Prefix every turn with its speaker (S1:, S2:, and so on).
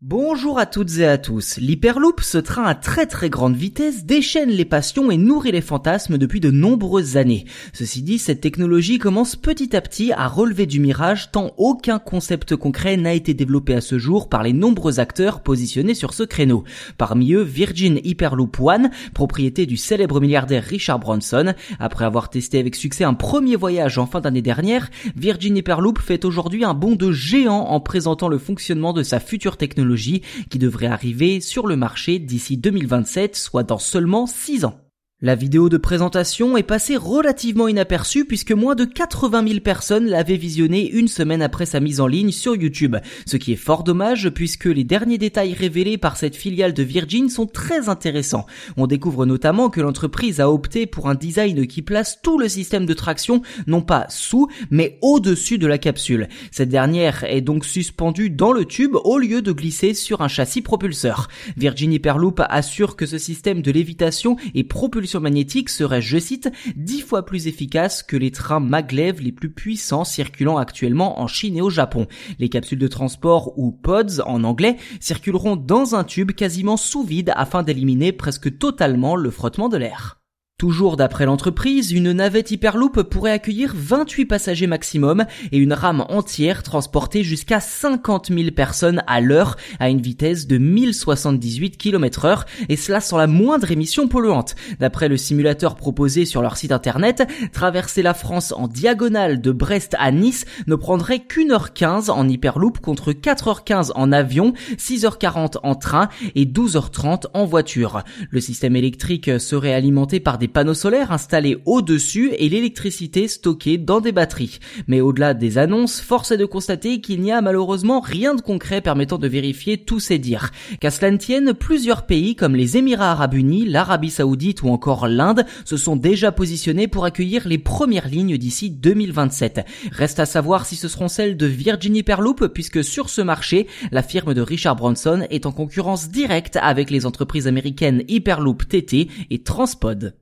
S1: Bonjour à toutes et à tous. L'Hyperloop, ce train à très très grande vitesse, déchaîne les passions et nourrit les fantasmes depuis de nombreuses années. Ceci dit, cette technologie commence petit à petit à relever du mirage tant aucun concept concret n'a été développé à ce jour par les nombreux acteurs positionnés sur ce créneau. Parmi eux, Virgin Hyperloop One, propriété du célèbre milliardaire Richard Branson. Après avoir testé avec succès un premier voyage en fin d'année dernière, Virgin Hyperloop fait aujourd'hui un bond de géant en présentant le fonctionnement de sa future technologie qui devrait arriver sur le marché d'ici 2027, soit dans seulement 6 ans. La vidéo de présentation est passée relativement inaperçue puisque moins de 80 000 personnes l'avaient visionnée une semaine après sa mise en ligne sur YouTube, ce qui est fort dommage puisque les derniers détails révélés par cette filiale de Virgin sont très intéressants. On découvre notamment que l'entreprise a opté pour un design qui place tout le système de traction non pas sous mais au-dessus de la capsule. Cette dernière est donc suspendue dans le tube au lieu de glisser sur un châssis propulseur. Virgin Hyperloop assure que ce système de lévitation est propulsé magnétique serait, je cite, dix fois plus efficace que les trains maglev les plus puissants circulant actuellement en Chine et au Japon. Les capsules de transport ou pods en anglais circuleront dans un tube quasiment sous vide afin d'éliminer presque totalement le frottement de l'air. Toujours d'après l'entreprise, une navette Hyperloop pourrait accueillir 28 passagers maximum et une rame entière transporter jusqu'à 50 000 personnes à l'heure à une vitesse de 1078 km heure et cela sans la moindre émission polluante. D'après le simulateur proposé sur leur site internet, traverser la France en diagonale de Brest à Nice ne prendrait qu'une heure 15 en Hyperloop contre 4h15 en avion, 6h40 en train et 12h30 en voiture. Le système électrique serait alimenté par des panneaux solaires installés au-dessus et l'électricité stockée dans des batteries. Mais au-delà des annonces, force est de constater qu'il n'y a malheureusement rien de concret permettant de vérifier tous ces dires. Qu'à cela ne tienne, plusieurs pays comme les Émirats Arabes Unis, l'Arabie Saoudite ou encore l'Inde se sont déjà positionnés pour accueillir les premières lignes d'ici 2027. Reste à savoir si ce seront celles de Virgin Hyperloop puisque sur ce marché, la firme de Richard Branson est en concurrence directe avec les entreprises américaines Hyperloop TT et Transpod.